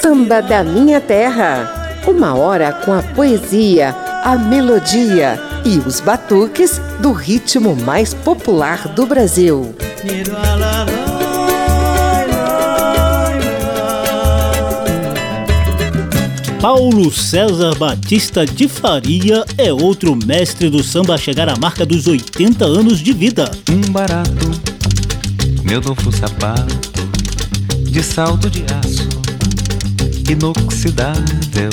Samba da Minha Terra. Uma hora com a poesia, a melodia e os batuques do ritmo mais popular do Brasil. Paulo César Batista de Faria é outro mestre do samba a chegar à marca dos 80 anos de vida. Um barato meu novo sapato de salto de aço inoxidável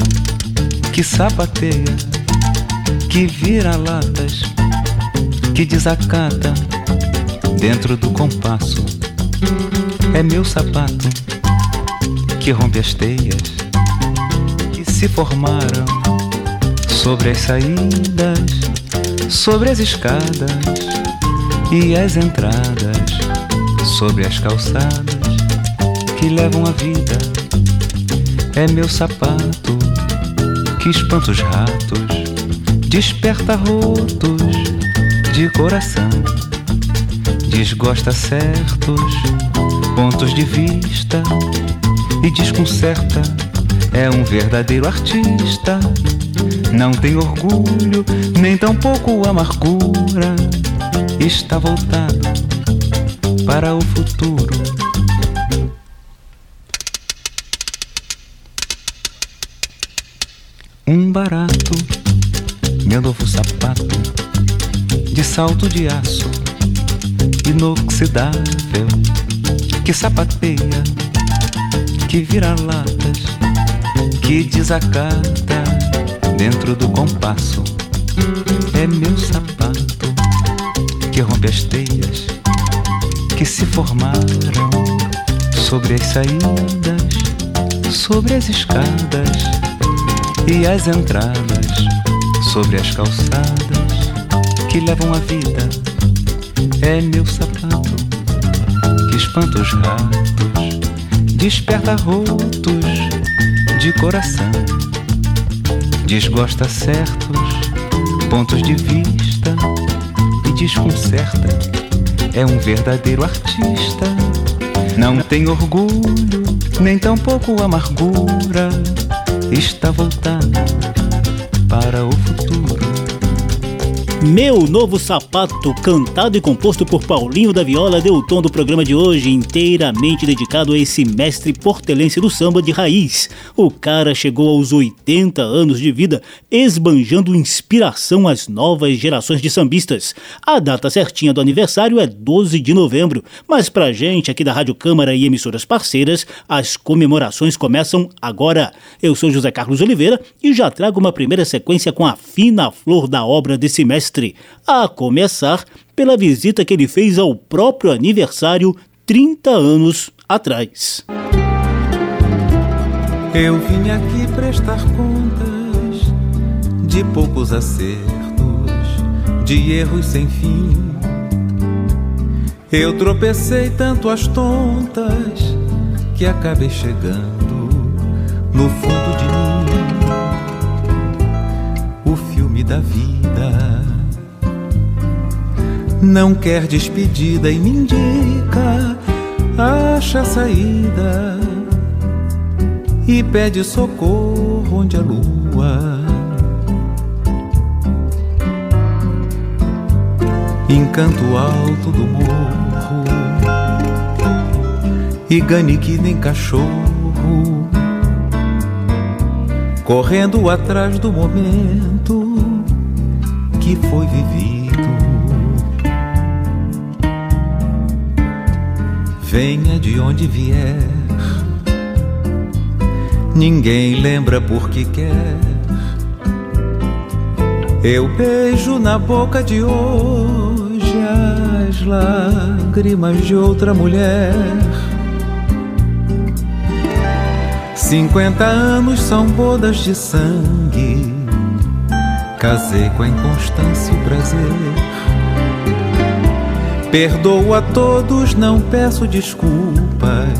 que sapateia, que vira latas, que desacata dentro do compasso. É meu sapato que rompe as teias que se formaram sobre as saídas, sobre as escadas e as entradas sobre as calçadas que levam a vida. É meu sapato que espanta os ratos, desperta rotos de coração, desgosta certos pontos de vista e desconcerta. É um verdadeiro artista. Não tem orgulho, nem tampouco amargura. Está voltado para o futuro. Um barato, meu novo sapato, de salto de aço, inoxidável, que sapateia, que vira latas, que desacata dentro do compasso. É meu sapato que rompe as teias que se formaram sobre as saídas, sobre as escadas e as entradas, sobre as calçadas que levam a vida. É meu sapato que espanta os ratos, desperta rotos de coração, desgosta certos pontos de vista e desconcerta é um verdadeiro artista. Não tem orgulho, nem tampouco amargura. Está voltado para o futuro. Meu Novo Sapato, cantado e composto por Paulinho da Viola, deu o tom do programa de hoje, inteiramente dedicado a esse mestre portelense do samba de raiz. O cara chegou aos 80 anos de vida, esbanjando inspiração às novas gerações de sambistas. A data certinha do aniversário é 12 de novembro, mas pra gente aqui da Rádio Câmara e emissoras parceiras, as comemorações começam agora. Eu sou José Carlos Oliveira e já trago uma primeira sequência com a fina flor da obra desse mestre mestre, a começar pela visita que ele fez ao próprio aniversário 30 anos atrás. Eu vim aqui prestar contas de poucos acertos, de erros sem fim. Eu tropecei tanto as tontas que acabei chegando no fundo de mim. O filme da vida não quer despedida e me indica, acha saída e pede socorro onde a lua encanto alto do morro e gane que nem cachorro correndo atrás do momento que foi vivido. Venha de onde vier. Ninguém lembra por que quer. Eu beijo na boca de hoje as lágrimas de outra mulher. Cinquenta anos são bodas de sangue. Casei com a inconstância e o prazer. Perdoo a todos, não peço desculpas.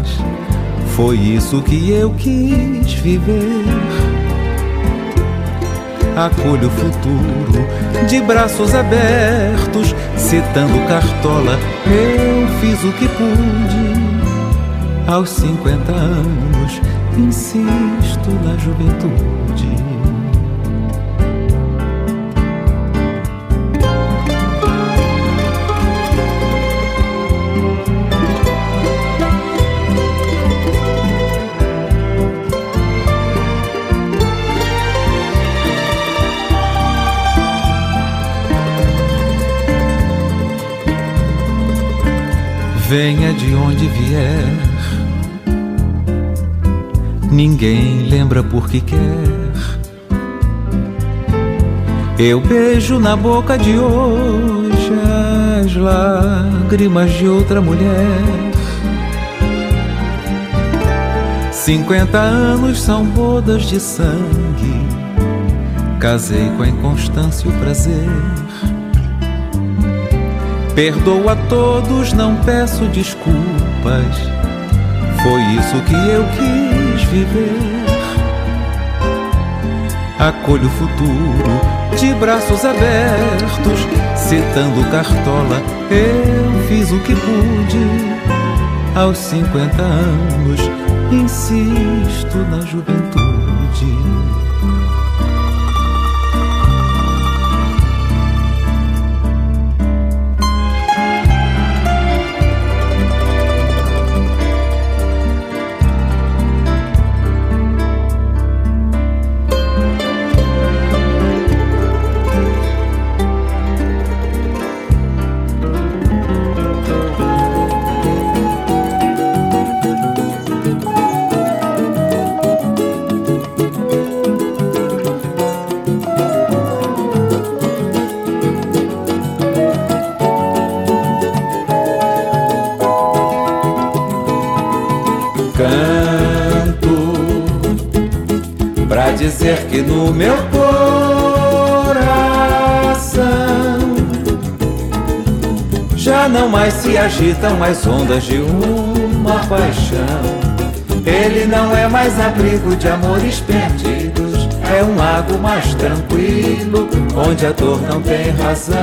Foi isso que eu quis viver. acolho o futuro de braços abertos, citando Cartola. Eu fiz o que pude aos 50 anos, insisto na juventude. Venha de onde vier. Ninguém lembra por que quer. Eu beijo na boca de hoje as lágrimas de outra mulher. Cinquenta anos são bodas de sangue. Casei com a inconstância e o prazer. Perdoo a todos, não peço desculpas. Foi isso que eu quis viver. Acolho o futuro de braços abertos, citando Cartola. Eu fiz o que pude. Aos 50 anos, insisto na juventude. Agitam as ondas de uma paixão. Ele não é mais abrigo de amores perdidos, é um lago mais tranquilo, onde a dor não tem razão.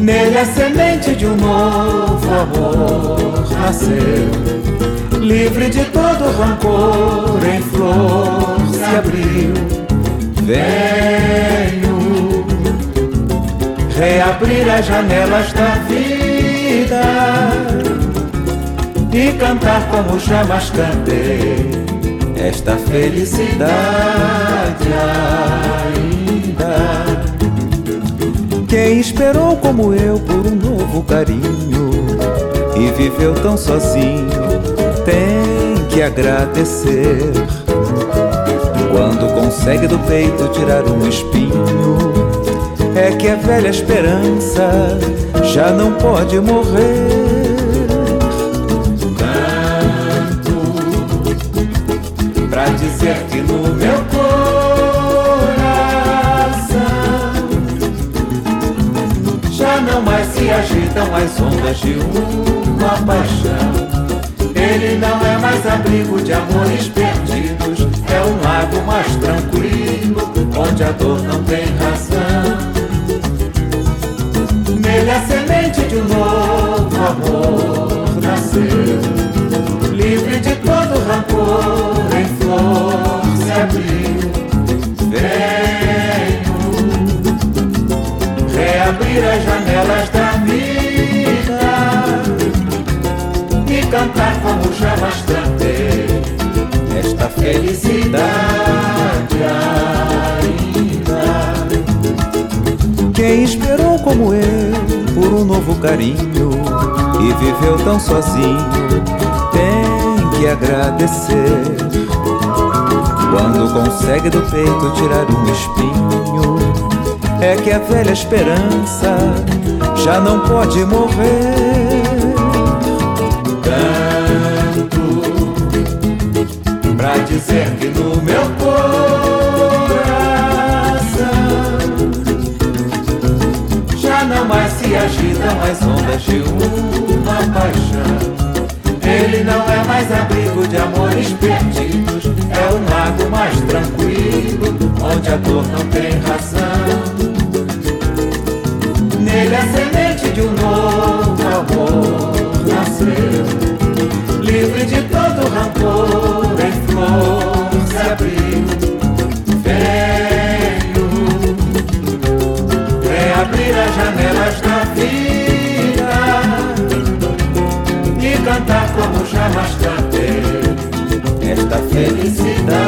Nele a semente de um novo amor nasceu livre de todo rancor, em flor se abriu. Venho reabrir as janelas da vida e cantar como jamais cantei esta felicidade ainda. Quem esperou como eu por um novo carinho e viveu tão sozinho tem que agradecer. Quando consegue do peito tirar um espinho, é que a velha esperança já não pode morrer. Canto pra dizer que no meu coração já não mais se agitam as ondas de uma paixão ele não é mais abrigo de amores perdidos, é um lago mais tranquilo, onde a dor não tem razão. Rancor, em flor se abriu. Venho reabrir as janelas da cantar como jamais cantei esta felicidade ainda. Quem esperou como eu por um novo carinho e viveu tão sozinho que agradecer. Quando consegue do peito tirar um espinho, é que a velha esperança já não pode morrer. dizer que no meu coração já não mais se agitam as ondas de uma paixão. Ele não é mais abrigo de amores perdidos, é um lago mais tranquilo, dor não tem razão. Nele a semente de um novo amor nasceu, livre de todo rancor, em flor se abriu. Venho, vem abrir as janelas cantei esta felicidade.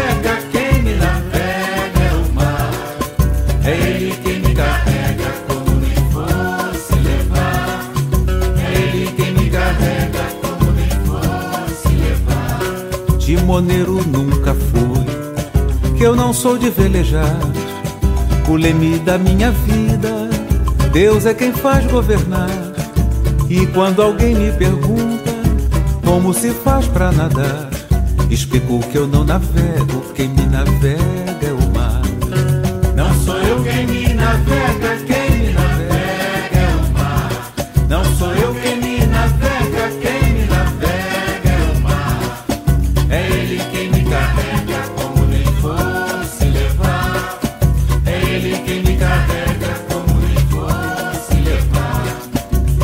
levar. Timoneiro nunca fui, que eu não sou de velejar. O leme da minha vida, Deus é quem faz governar. E quando alguém me pergunta como se faz para nadar, explico que eu não navego, quem me navega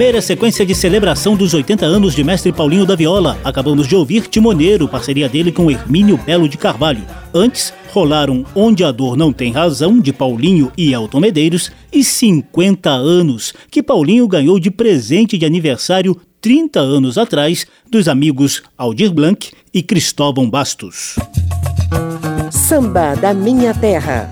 Primeira sequência de celebração dos 80 anos de Mestre Paulinho da Viola. Acabamos de ouvir Timoneiro, parceria dele com Hermínio Belo de Carvalho. Antes, rolaram Onde a Dor Não Tem Razão, de Paulinho e Elton Medeiros, e 50 anos, que Paulinho ganhou de presente de aniversário 30 anos atrás, dos amigos Aldir Blanc e Cristóvão Bastos. Samba da Minha Terra.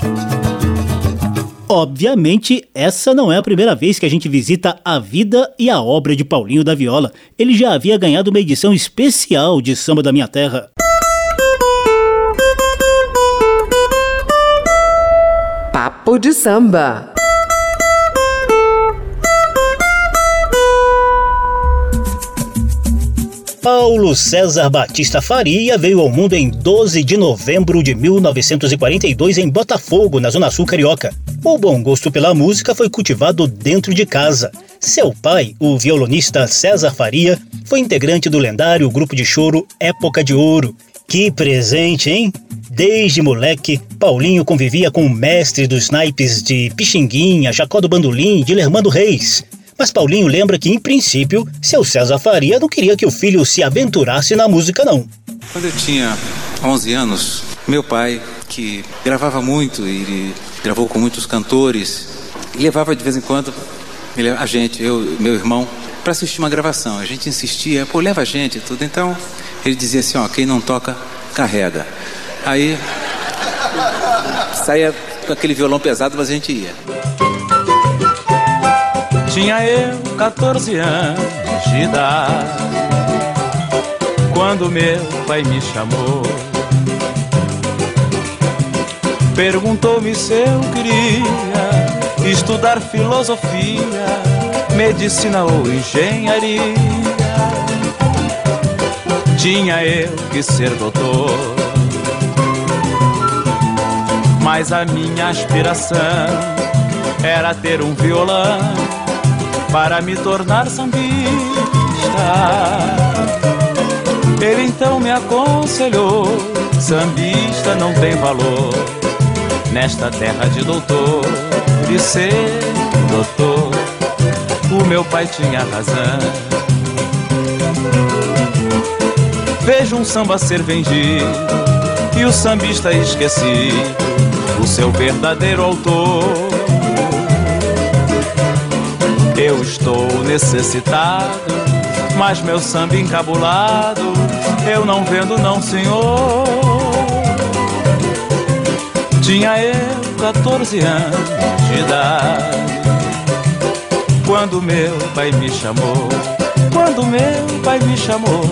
Obviamente, essa não é a primeira vez que a gente visita a vida e a obra de Paulinho da Viola. Ele já havia ganhado uma edição especial de Samba da Minha Terra. Papo de samba. Paulo César Batista Faria veio ao mundo em 12 de novembro de 1942 em Botafogo, na Zona Sul Carioca. O bom gosto pela música foi cultivado dentro de casa. Seu pai, o violonista César Faria, foi integrante do lendário grupo de choro Época de Ouro. Que presente, hein? Desde moleque, Paulinho convivia com o mestre dos naipes de Pixinguinha, Jacó do Bandolim, Dilermando Reis. Mas Paulinho lembra que, em princípio, seu César Faria não queria que o filho se aventurasse na música, não. Quando eu tinha 11 anos, meu pai, que gravava muito e gravou com muitos cantores, levava de vez em quando a gente, eu meu irmão, para assistir uma gravação. A gente insistia, pô, leva a gente tudo. Então, ele dizia assim, ó, quem não toca, carrega. Aí saía com aquele violão pesado, mas a gente ia. Tinha eu 14 anos de idade quando meu pai me chamou. Perguntou-me se eu queria estudar filosofia, medicina ou engenharia. Tinha eu que ser doutor, mas a minha aspiração era ter um violão para me tornar sambista. Ele então me aconselhou: sambista não tem valor nesta terra de doutor e ser doutor. O meu pai tinha razão. Vejo um samba ser vendido e o sambista esquecido, o seu verdadeiro autor. Eu estou necessitado, mas meu samba encabulado eu não vendo não, senhor. Tinha eu 14 anos de idade quando meu pai me chamou. Quando meu pai me chamou.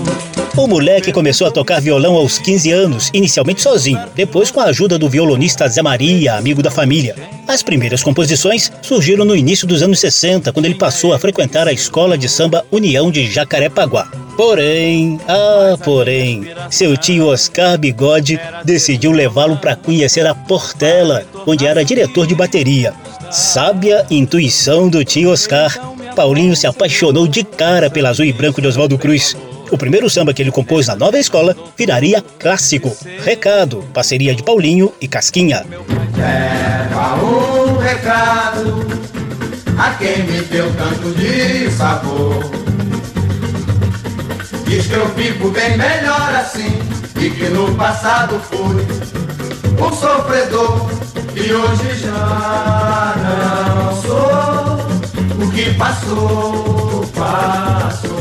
O moleque começou a tocar violão aos 15 anos, inicialmente sozinho, depois com a ajuda do violonista Zé Maria, amigo da família. As primeiras composições surgiram no início dos anos 60, quando ele passou a frequentar a escola de samba União de Jacarepaguá. Porém, ah, porém, seu tio Oscar Bigode decidiu levá-lo para conhecer a Portela, onde era diretor de bateria. Sábia intuição do tio Oscar, Paulinho se apaixonou de cara pela azul e branco de Oswaldo Cruz o primeiro samba que ele compôs na nova escola viraria clássico. Recado, parceria de Paulinho e Casquinha. Leva um recado a quem me deu tanto de sabor. Diz que eu fico bem melhor assim e que no passado fui um sofredor e hoje já não sou. O que passou, passou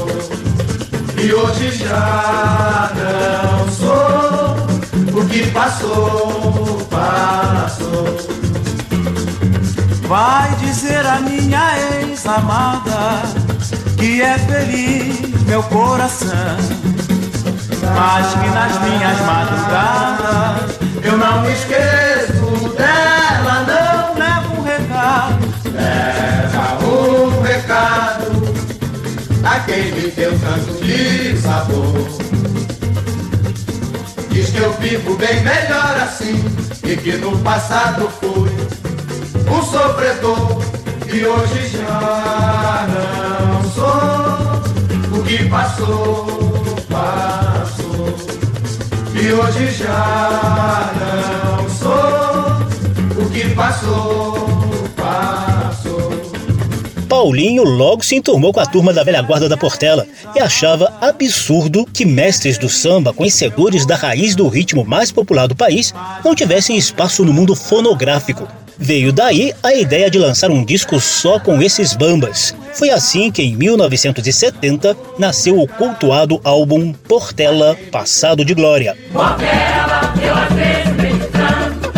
e hoje já não sou. O que passou, passou. Vai dizer a minha ex-amada que é feliz meu coração, mas que nas minhas madrugadas eu não me esqueço dela, não levo um recado, leva um recado a quem me deu tanto sabor. Diz que eu vivo bem melhor assim e que no passado fui um sofredor e hoje já não sou. O que passou, passou e hoje já não sou. O que passou, Paulinho logo se enturmou com a turma da velha guarda da Portela e achava absurdo que mestres do samba, conhecedores da raiz do ritmo mais popular do país, não tivessem espaço no mundo fonográfico. Veio daí a ideia de lançar um disco só com esses bambas. Foi assim que, em 1970, nasceu o cultuado álbum Portela Passado de Glória. Portela, eu às vezes meditando,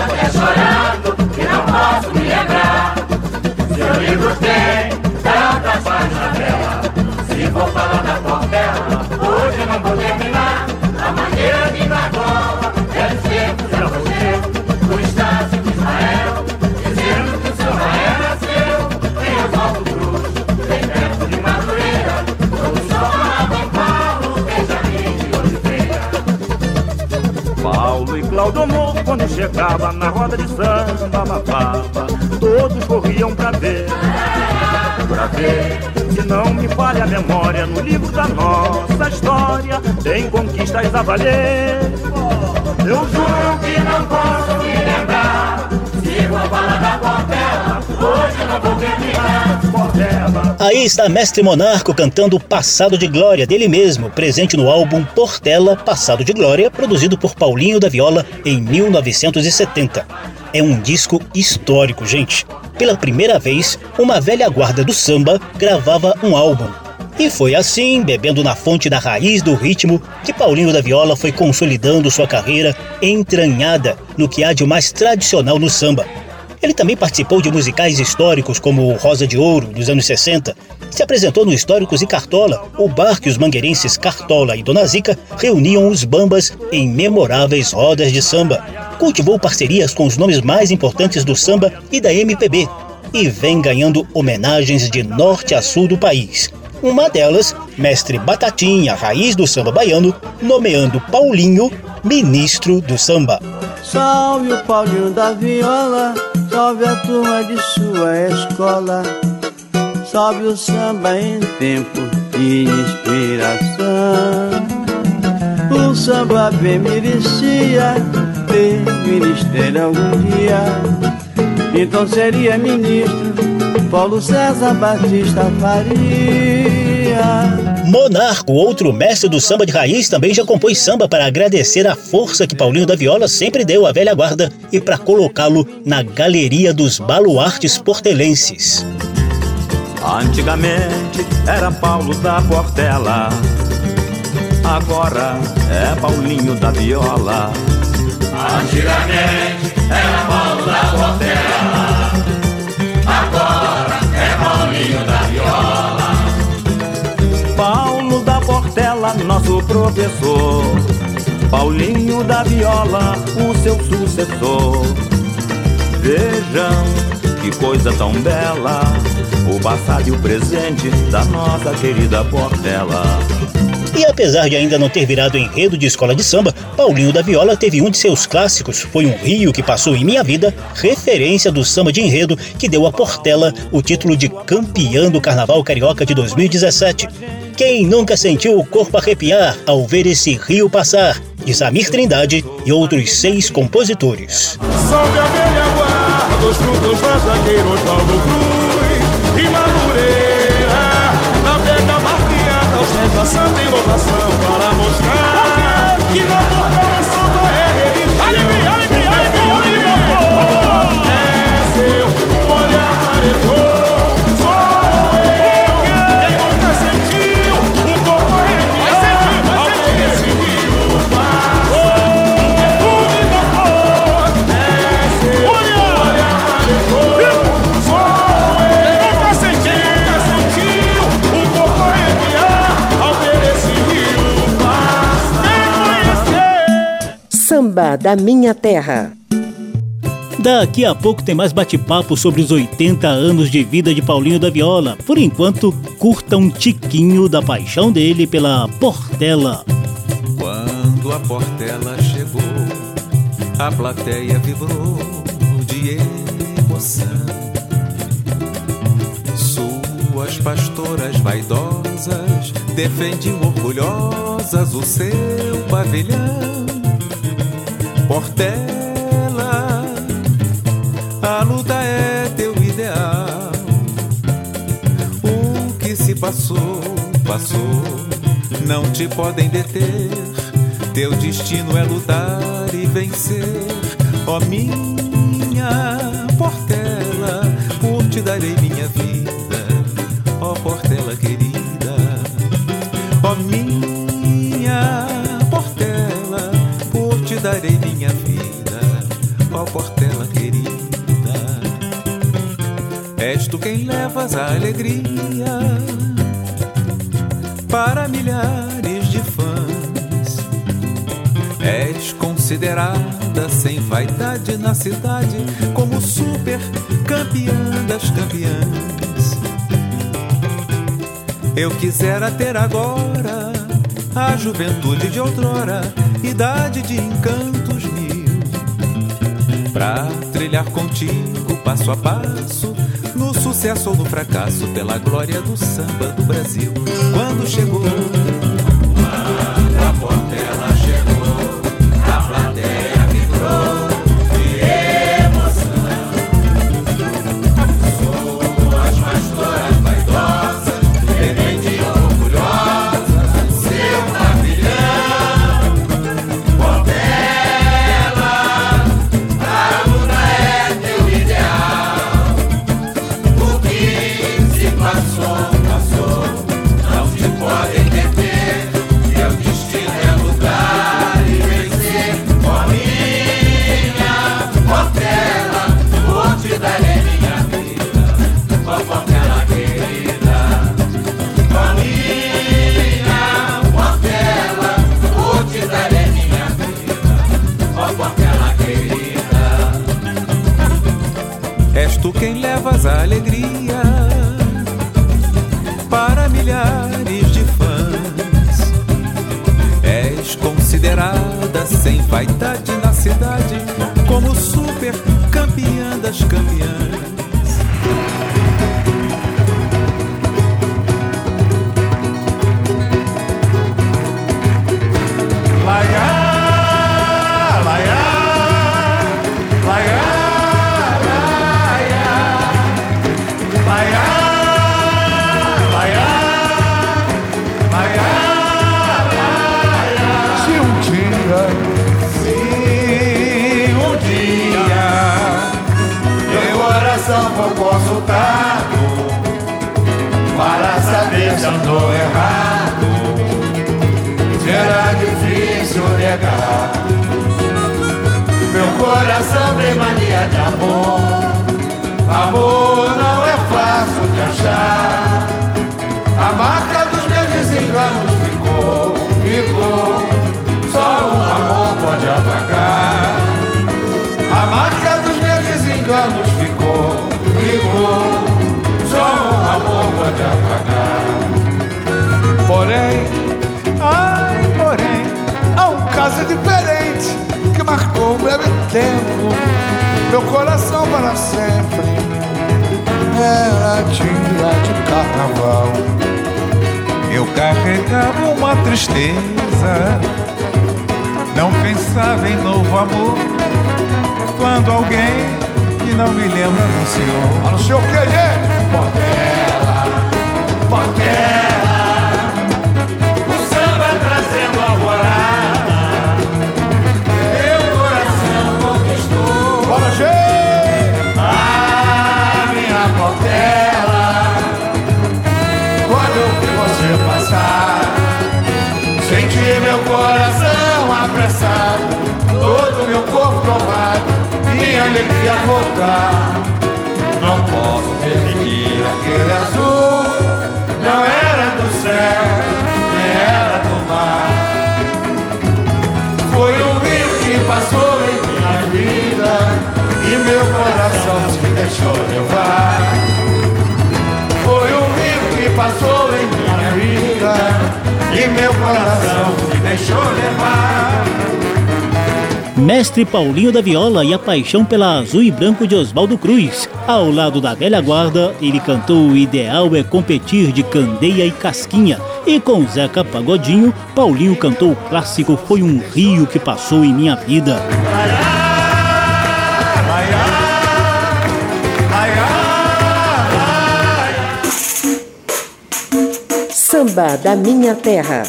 até chorando, que não posso chegava na roda de samba, babava todos corriam pra ver, pra ver. Se não me falha a memória, no livro da nossa história tem conquistas a valer. Eu juro que não posso me lembrar, se vou falar da Portela, Aí está Mestre Monarco cantando Passado de Glória dele mesmo, presente no álbum Portela Passado de Glória, produzido por Paulinho da Viola em 1970. É um disco histórico, gente. Pela primeira vez, uma velha guarda do samba gravava um álbum. E foi assim, bebendo na fonte da raiz do ritmo, que Paulinho da Viola foi consolidando sua carreira entranhada no que há de mais tradicional no samba. Ele também participou de musicais históricos como Rosa de Ouro, dos anos 60. Se apresentou no Históricos e Cartola, o bar que os mangueirenses Cartola e Dona Zica reuniam os bambas em memoráveis rodas de samba. Cultivou parcerias com os nomes mais importantes do samba e da MPB e vem ganhando homenagens de norte a sul do país. Uma delas, mestre Batatinha, raiz do samba baiano, nomeando Paulinho ministro do samba. Salve o Paulinho da viola, salve a turma de sua escola, salve o samba em tempo de inspiração. O samba bem merecia ter ministério algum dia, então seria ministro Paulo César Batista Faria. Monarco, outro mestre do samba de raiz, também já compôs samba para agradecer a força que Paulinho da Viola sempre deu à velha guarda e para colocá-lo na galeria dos baluartes portelenses. Antigamente era Paulo da Portela, agora é Paulinho da Viola. Antigamente era Paulo da Portela, Portela, nosso professor. Paulinho da Viola, o seu sucessor. Vejam que coisa tão bela, o passado e o presente da nossa querida Portela. E apesar de ainda não ter virado enredo de escola de samba, Paulinho da Viola teve um de seus clássicos, Foi um Rio que Passou em Minha Vida, referência do samba de enredo que deu a Portela o título de campeã do Carnaval Carioca de 2017. Quem nunca sentiu o corpo arrepiar ao ver esse rio passar? De Samir Trindade e outros seis compositores. A velha guarda, os frutos my soul. Samba da Minha Terra. Daqui a pouco tem mais bate-papo sobre os 80 anos de vida de Paulinho da Viola. Por enquanto, curta um tiquinho da paixão dele pela Portela. Quando a Portela chegou, a plateia vibrou de emoção. Suas pastoras vaidosas defendiam orgulhosas o seu pavilhão. Portela, a luta é teu ideal. O que se passou, passou, não te podem deter. Teu destino é lutar e vencer. Ó oh, minha Portela, por te darei minha vida. Ó oh, Portela querida, ó oh, minha querida, és tu quem levas a alegria para milhares de fãs. És considerada sem vaidade na cidade como super campeã das campeãs. Eu quisera ter agora a juventude de outrora, idade de encantos pra trilhar contigo passo a passo no sucesso ou no fracasso, pela glória do samba do Brasil. Quando chegou, uma tristeza, não pensava em novo amor. Quando alguém que não me lembra anunciou. Anunciou o que, gente? Portela, Portela. Minha alegria voltar. Não posso permitir aquele azul, não era do céu, nem era do mar. Foi um rio que passou em minha vida e meu coração se deixou levar. Foi um rio que passou em minha vida e meu coração me deixou levar. Mestre Paulinho da Viola e a paixão pela azul e branco de Oswaldo Cruz. Ao lado da velha guarda, ele cantou O Ideal é Competir de Candeia e Casquinha. E com Zeca Pagodinho, Paulinho cantou o clássico Foi um Rio que Passou em Minha Vida. Samba da minha terra.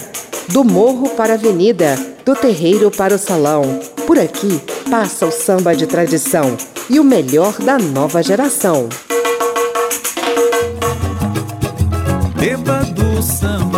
Do morro para a avenida, do terreiro para o salão. Por aqui passa o samba de tradição e o melhor da nova geração. Beba do samba,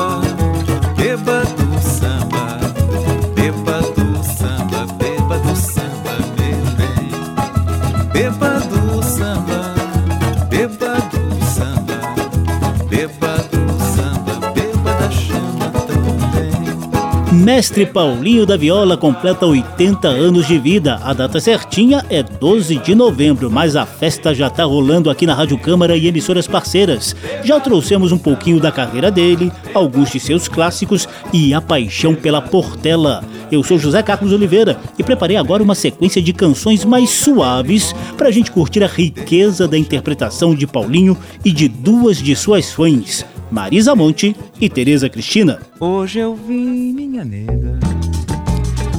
Mestre Paulinho da Viola completa 80 anos de vida. A data certinha é 12 de novembro, mas a festa já tá rolando aqui na Rádio Câmara e emissoras parceiras. Já trouxemos um pouquinho da carreira dele, alguns de seus clássicos e a paixão pela Portela. Eu sou José Carlos Oliveira e preparei agora uma sequência de canções mais suaves para a gente curtir a riqueza da interpretação de Paulinho e de duas de suas fãs. Marisa Monte e Tereza Cristina. Hoje eu vim, minha nega,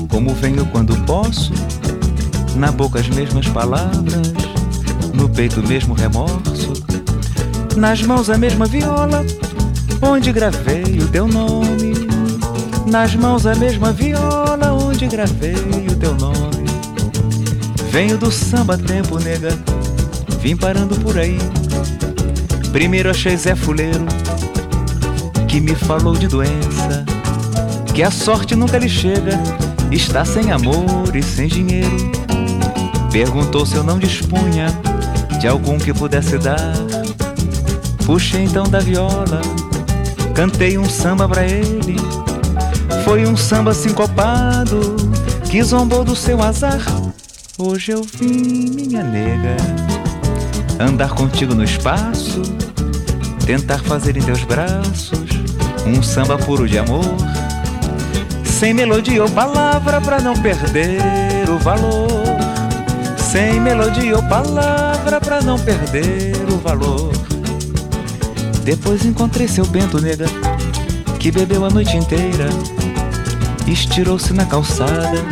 como venho quando posso, na boca as mesmas palavras, no peito o mesmo remorso, nas mãos a mesma viola, onde gravei o teu nome, nas mãos a mesma viola, onde gravei o teu nome. Venho do samba tempo, nega, vim parando por aí. Primeiro achei Zé Fuleiro que me falou de doença, que a sorte nunca lhe chega, está sem amor e sem dinheiro. Perguntou se eu não dispunha de algum que pudesse dar. Puxei então da viola, cantei um samba pra ele. Foi um samba sincopado que zombou do seu azar. Hoje eu vim, minha nega, andar contigo no espaço, tentar fazer em teus braços um samba puro de amor. sem melodia ou palavra para não perder o valor. Sem melodia ou palavra para não perder o valor. Depois encontrei seu Bento nega, que bebeu a noite inteira, estirou-se na calçada,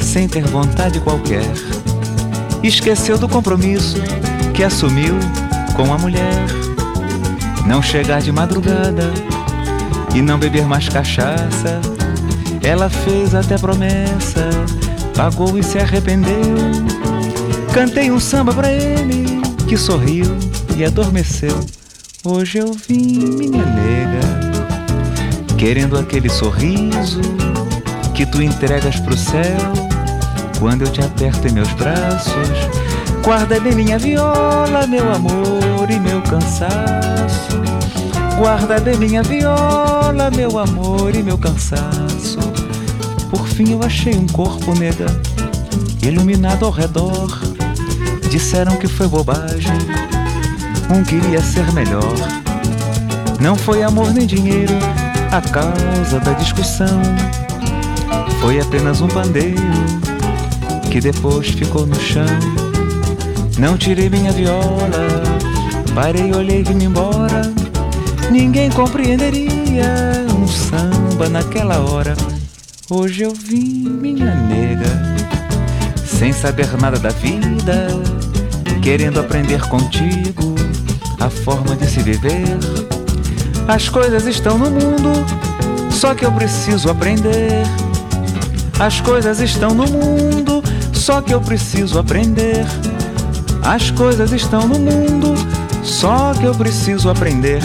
sem ter vontade qualquer. Esqueceu do compromisso que assumiu com a mulher. Não chegar de madrugada e não beber mais cachaça. Ela fez até promessa, pagou e se arrependeu. Cantei um samba pra ele que sorriu e adormeceu. Hoje eu vim, minha nega, querendo aquele sorriso que tu entregas pro céu quando eu te aperto em meus braços. Guarda bem minha viola, meu amor e meu cansaço. Guarda bem minha viola, meu amor e meu cansaço. Por fim eu achei um corpo, nega, iluminado ao redor. Disseram que foi bobagem, um queria ser melhor. Não foi amor nem dinheiro a causa da discussão. Foi apenas um pandeiro que depois ficou no chão. Não tirei minha viola, parei, olhei e vim embora. Ninguém compreenderia um samba naquela hora. Hoje eu vim, minha nega, sem saber nada da vida, querendo aprender contigo a forma de se viver. As coisas estão no mundo, só que eu preciso aprender. As coisas estão no mundo, só que eu preciso aprender. As coisas estão no mundo, só que eu preciso aprender.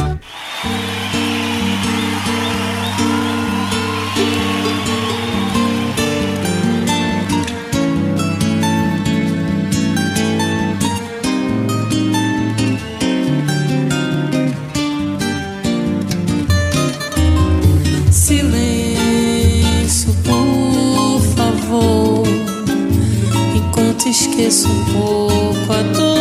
Enquanto esqueço um pouco a dor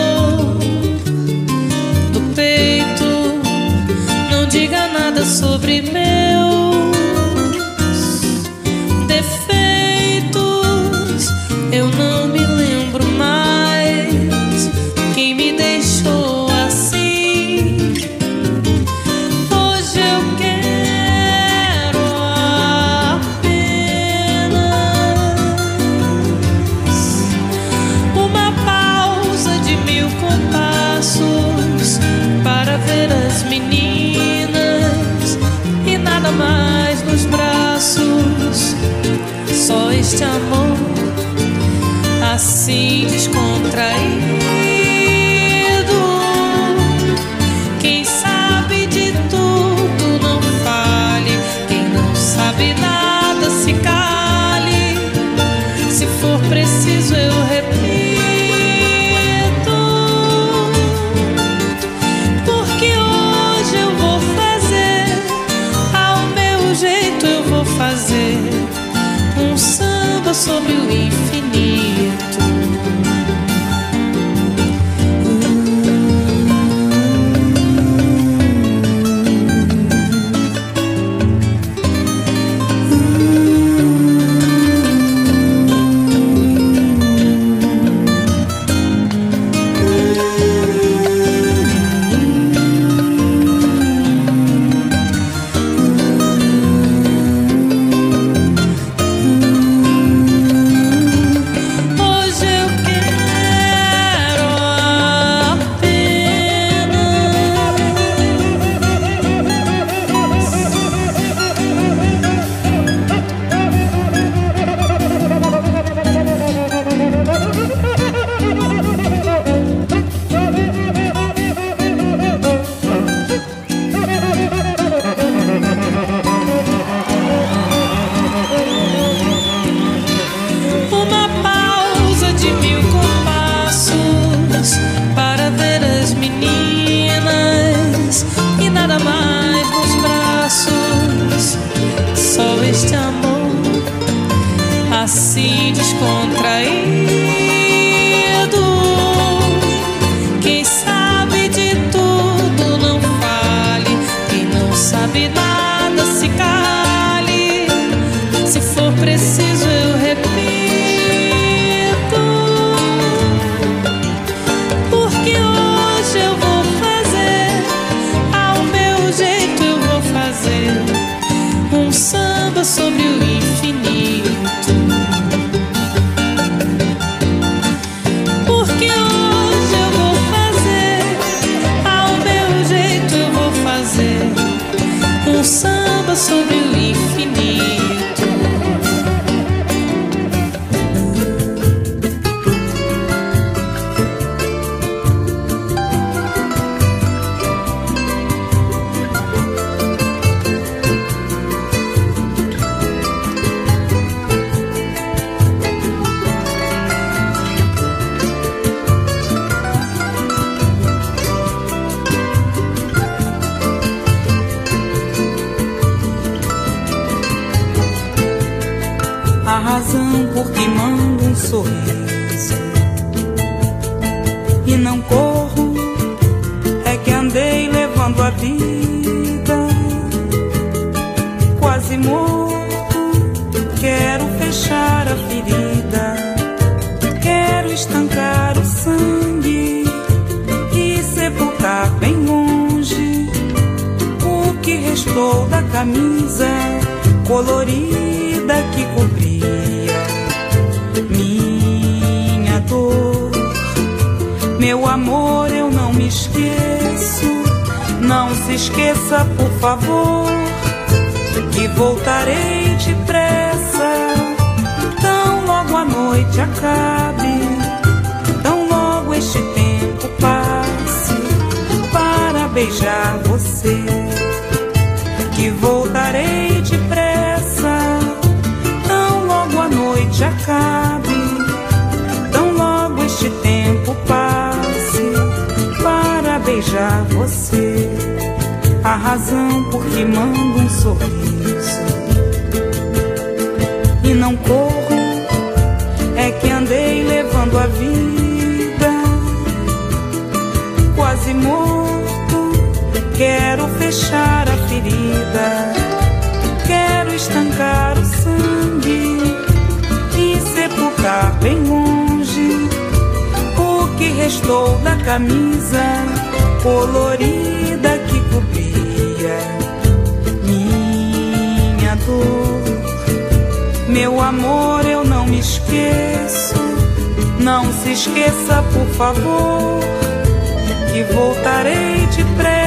fechar a ferida, quero estancar o sangue e sepultar bem longe o que restou da camisa colorida que cobria minha dor. Meu amor, eu não me esqueço. Não se esqueça, por favor, que voltarei depressa.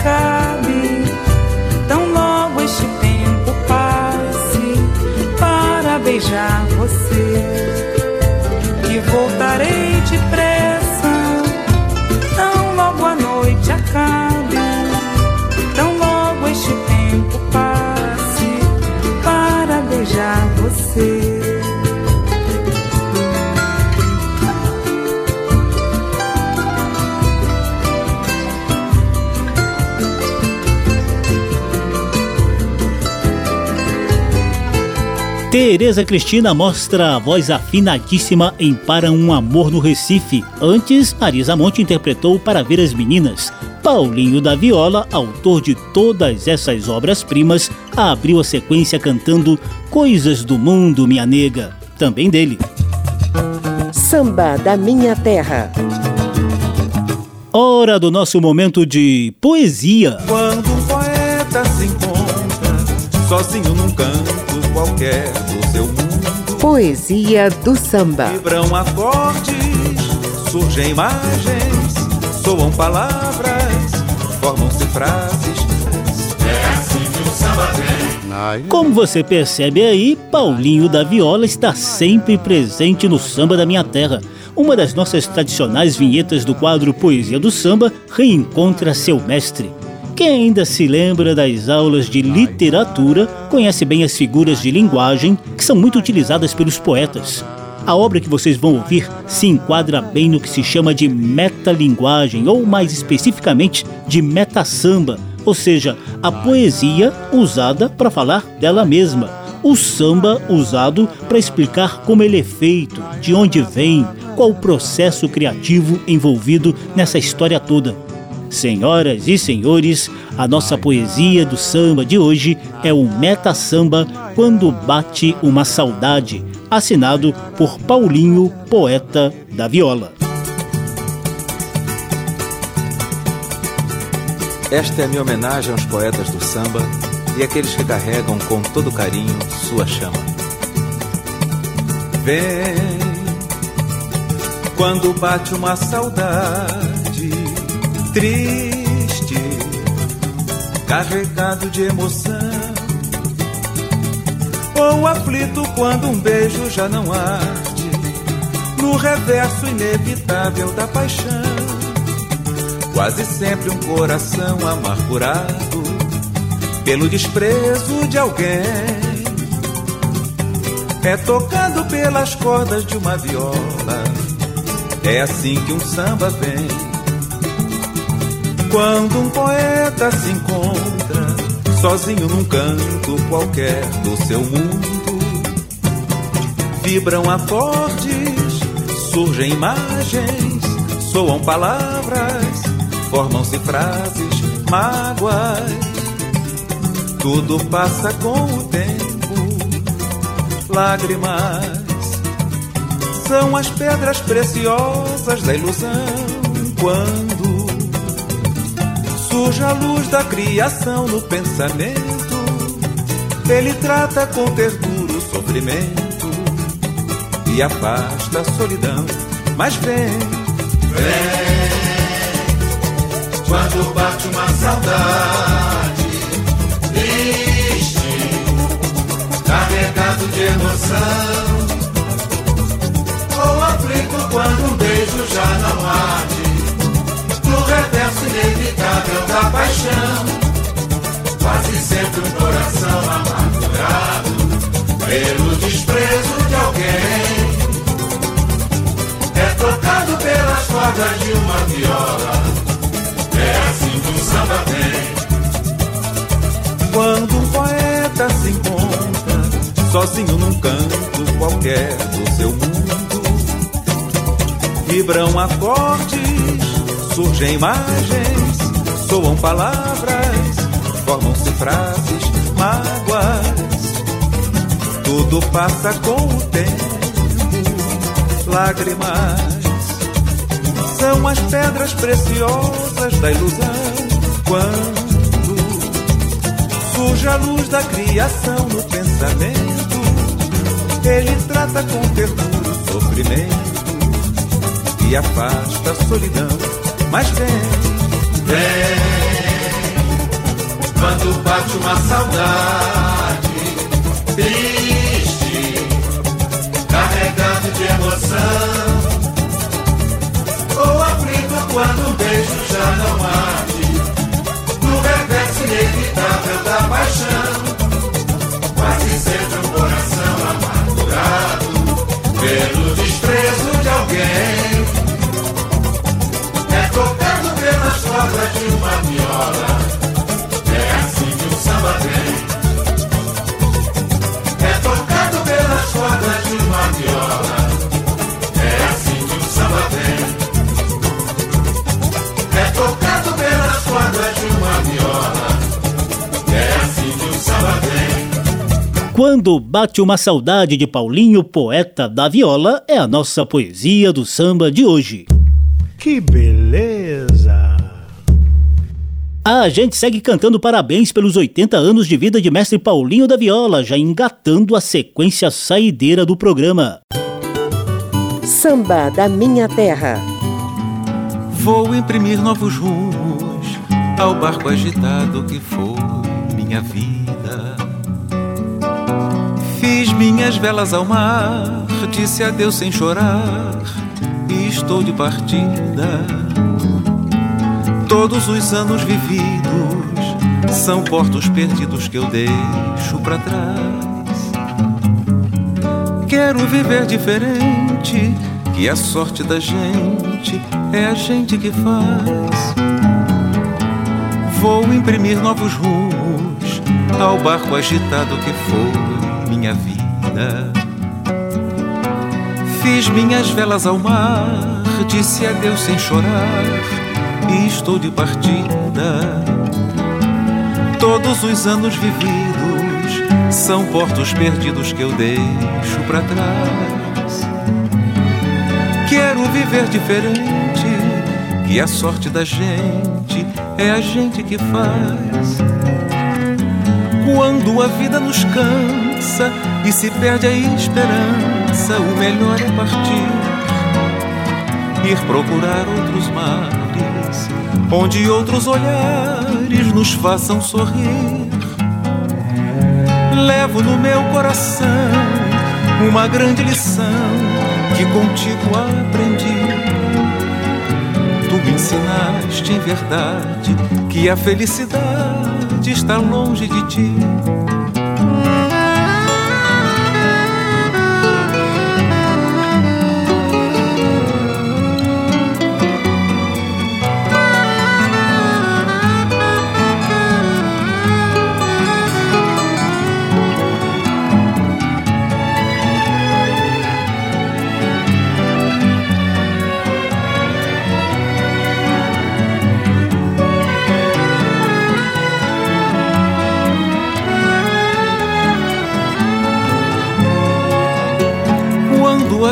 Acabe, tão logo este tempo passe para beijar você. Que voltarei depressa, Tereza Cristina mostra a voz afinadíssima em Para um Amor no Recife. Antes, Marisa Monte interpretou Para Ver as Meninas. Paulinho da Viola, autor de todas essas obras-primas, abriu a sequência cantando Coisas do Mundo, Minha Nega, também dele. Samba da Minha Terra. Hora do nosso momento de poesia. Quando um poeta se encontra sozinho num canto qualquer Poesia do samba. vibram acordes, surgem imagens, soam palavras, formam-se frases. É assim que o samba vem. Como você percebe aí, Paulinho da Viola está sempre presente no Samba da Minha Terra. Uma das nossas tradicionais vinhetas do quadro Poesia do Samba reencontra seu mestre. Quem ainda se lembra das aulas de literatura conhece bem as figuras de linguagem que são muito utilizadas pelos poetas. A obra que vocês vão ouvir se enquadra bem no que se chama de metalinguagem, ou mais especificamente de metasamba, ou seja, a poesia usada para falar dela mesma, o samba usado para explicar como ele é feito, de onde vem, qual o processo criativo envolvido nessa história toda. Senhoras e senhores, a nossa poesia do samba de hoje é o Meta Samba Quando Bate uma Saudade, assinado por Paulinho, poeta da viola. Esta é a minha homenagem aos poetas do samba e àqueles que carregam com todo carinho sua chama. Vem quando bate uma saudade triste, carregado de emoção, ou aflito quando um beijo já não arde, no reverso inevitável da paixão. Quase sempre um coração amargurado pelo desprezo de alguém é tocado pelas cordas de uma viola. É assim que um samba vem. Quando um poeta se encontra sozinho num canto qualquer do seu mundo. Vibram acordes, surgem imagens, soam palavras, formam-se frases, mágoas. Tudo passa com o tempo, lágrimas são as pedras preciosas da ilusão quando surge a luz da criação no pensamento. Ele trata com ternura o sofrimento e afasta a solidão. Mas vem, vem, quando bate uma saudade, triste, carregado de emoção aflito quando um beijo já não arde No reverso inevitável da paixão. Quase sempre um coração amargurado Pelo desprezo de alguém. É tocado pelas cordas de uma viola. É assim que o samba vem. Quando um poeta se encontra Sozinho num canto qualquer do seu mundo Vibram acordes, surgem imagens, soam palavras, formam-se frases, mágoas. Tudo passa com o tempo, lágrimas. São as pedras preciosas da ilusão. Quando surge a luz da criação no pensamento, ele trata com ternura o sofrimento e afasta a solidão. Mas vem, vem, quando bate uma saudade triste, carregado de emoção. Ou aflito quando um beijo já não arde, no reverso inevitável da paixão. Quase sempre um coração amargurado pelo desprezo de alguém. Cordas de uma viola. É assim que o samba vem. É tocado pelas cordas de uma viola. É assim que o samba vem. É tocado pelas cordas de uma viola. É assim que o samba vem. Quando bate uma saudade de Paulinho, poeta da viola, é a nossa poesia do samba de hoje. Que beleza! A gente segue cantando parabéns pelos 80 anos de vida de mestre Paulinho da Viola, já engatando a sequência saideira do programa. Samba da Minha Terra. Vou imprimir novos rumos ao barco agitado que foi minha vida. Fiz minhas velas ao mar, disse adeus sem chorar, e estou de partida Todos os anos vividos são portos perdidos que eu deixo para trás. Quero viver diferente, que a sorte da gente é a gente que faz. Vou imprimir novos rumos ao barco agitado que foi minha vida. Fiz minhas velas ao mar, disse adeus sem chorar e estou de partida. Todos os anos vividos são portos perdidos que eu deixo para trás. Quero viver diferente, que a sorte da gente é a gente que faz. Quando a vida nos cansa e se perde a esperança, o melhor é partir, ir procurar outros mares onde outros olhares nos façam sorrir. Levo no meu coração uma grande lição que contigo aprendi. Tu me ensinaste em verdade que a felicidade está longe de ti.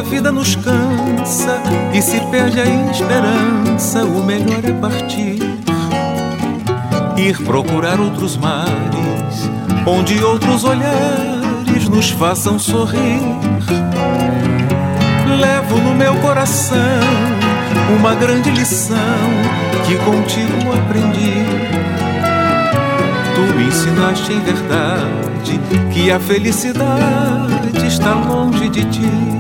Vida nos cansa e se perde a esperança, o melhor é partir, ir procurar outros mares, onde outros olhares nos façam sorrir. Levo no meu coração uma grande lição que contigo aprendi. Tu me ensinaste em verdade que a felicidade está longe de ti.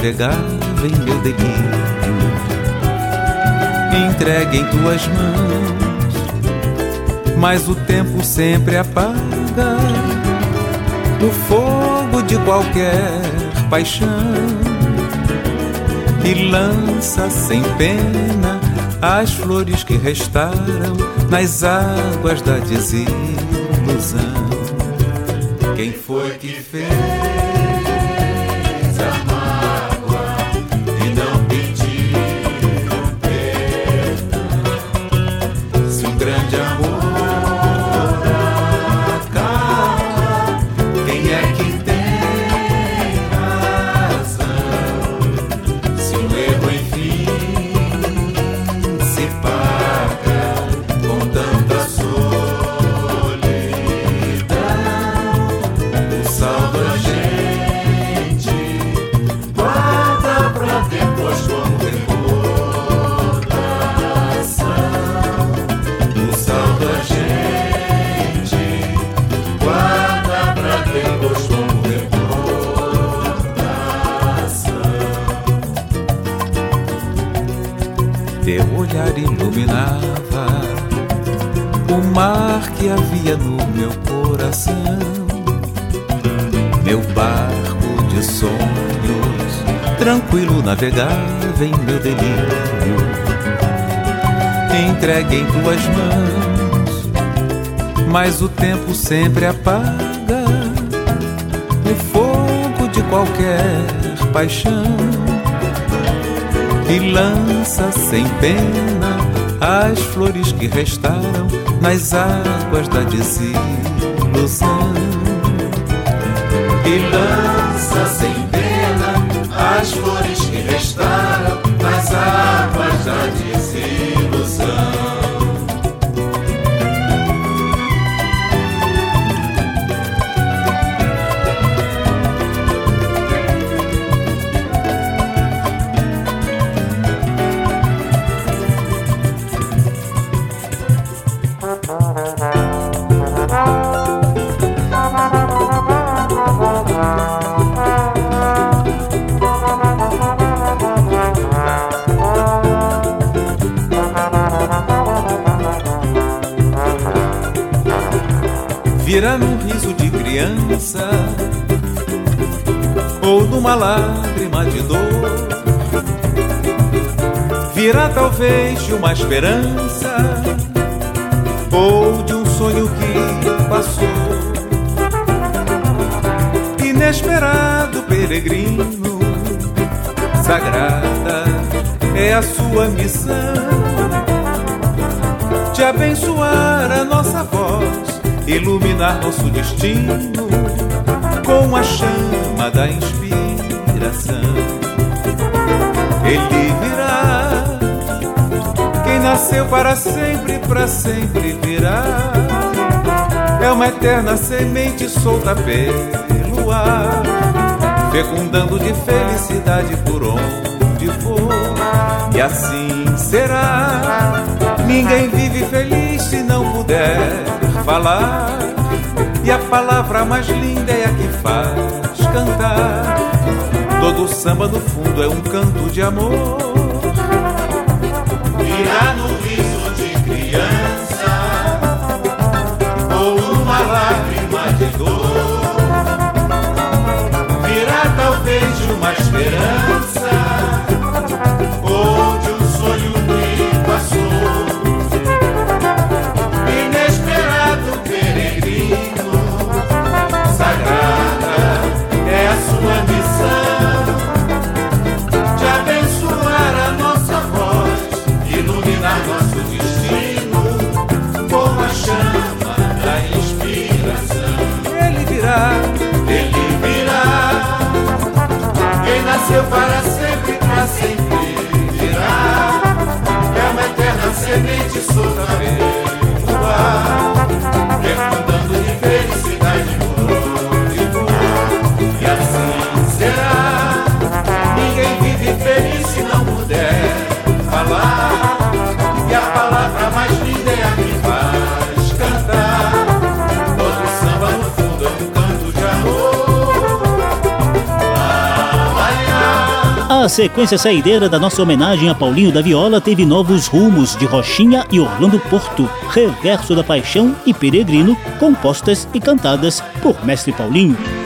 Navegava em meu delírio, entregue em tuas mãos, mas o tempo sempre apaga o fogo de qualquer paixão e lança sem pena as flores que restaram nas águas da desilusão. Quem foi que navegava em meu delírio, entregue em tuas mãos, mas o tempo sempre apaga o fogo de qualquer paixão. E lança sem pena as flores que restaram nas águas da desilusão. E lança sem pena as flores restaram nas águas da desilusão. Ou numa lágrima de dor. Virá talvez de uma esperança ou de um sonho que passou. Inesperado peregrino, sagrada é a sua missão de abençoar a nossa voz, iluminar nosso destino com a chama da inspiração. Ele virá, quem nasceu para sempre, para sempre virá. É uma eterna semente solta pelo ar, fecundando de felicidade por onde for. E assim será. Ninguém vive feliz se não puder falar. E a palavra mais linda é a que faz cantar. Todo samba no fundo é um canto de amor. Virá no riso de criança ou uma lágrima de dor. Virá talvez uma esperança nasceu para sempre, para sempre virá. É uma eterna semente solta A sequência saideira da nossa homenagem a Paulinho da Viola teve novos rumos de Rochinha e Orlando Porto, Reverso da Paixão e Peregrino, compostas e cantadas por Mestre Paulinho.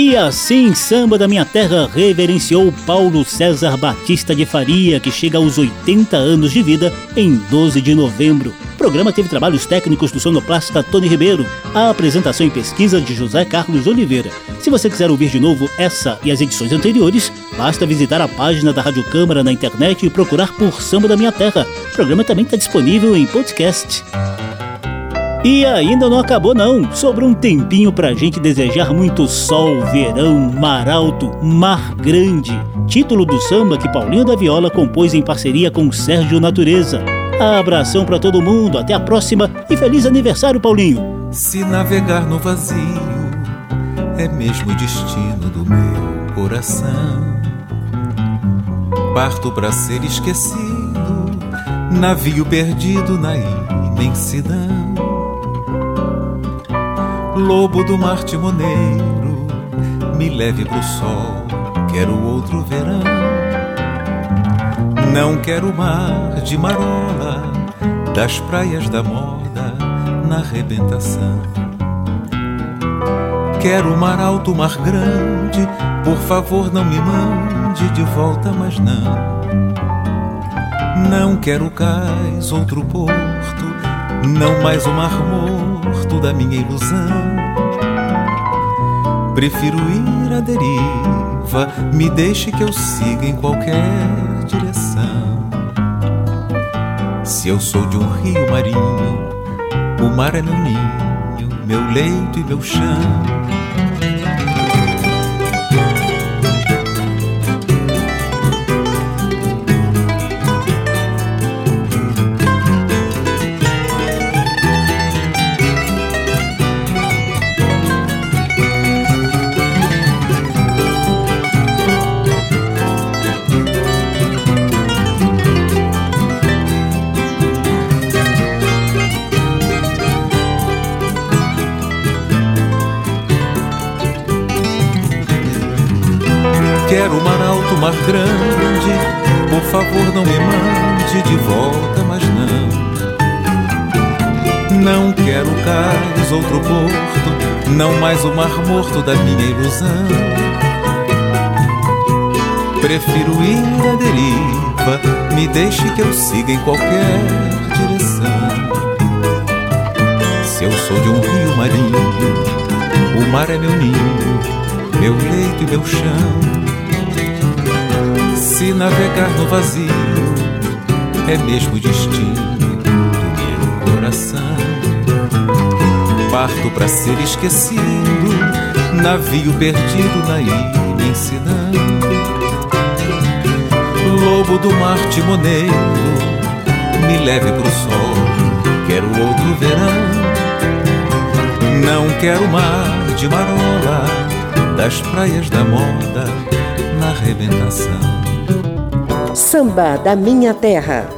E assim, Samba da Minha Terra reverenciou Paulo César Batista de Faria, que chega aos 80 anos de vida em 12 de novembro. O programa teve trabalhos técnicos do sonoplasta Tony Ribeiro, a apresentação e pesquisa de José Carlos Oliveira. Se você quiser ouvir de novo essa e as edições anteriores, basta visitar a página da Rádio Câmara na internet e procurar por Samba da Minha Terra. O programa também está disponível em podcast. E ainda não acabou não, sobrou um tempinho pra gente desejar muito sol, verão, mar alto, mar grande. Título do samba que Paulinho da Viola compôs em parceria com Sérgio Natureza. Abração pra todo mundo, até a próxima e feliz aniversário, Paulinho. Se navegar no vazio é mesmo o destino do meu coração. Parto pra ser esquecido, navio perdido na imensidão. Lobo do mar timoneiro, me leve pro sol, quero outro verão. Não quero mar de marola, das praias da moda na arrebentação. Quero mar alto, mar grande, por favor não me mande de volta, mas não. Não quero cais, outro porto, não mais o mar morto da minha ilusão. Prefiro ir à deriva, me deixe que eu siga em qualquer direção. Se eu sou de um rio marinho, o mar é meu ninho, meu leito e meu chão. Não mais o mar morto da minha ilusão. Prefiro ir à deriva, me deixe que eu siga em qualquer direção. Se eu sou de um rio marinho, O mar é meu ninho, meu leito e meu chão. Se navegar no vazio é mesmo destino Parto para ser esquecido, navio perdido na imensidão. Lobo do mar timoneiro, me leve pro sol, quero outro verão. Não quero mar de marola, das praias da moda, na arrebentação. Samba da Minha Terra.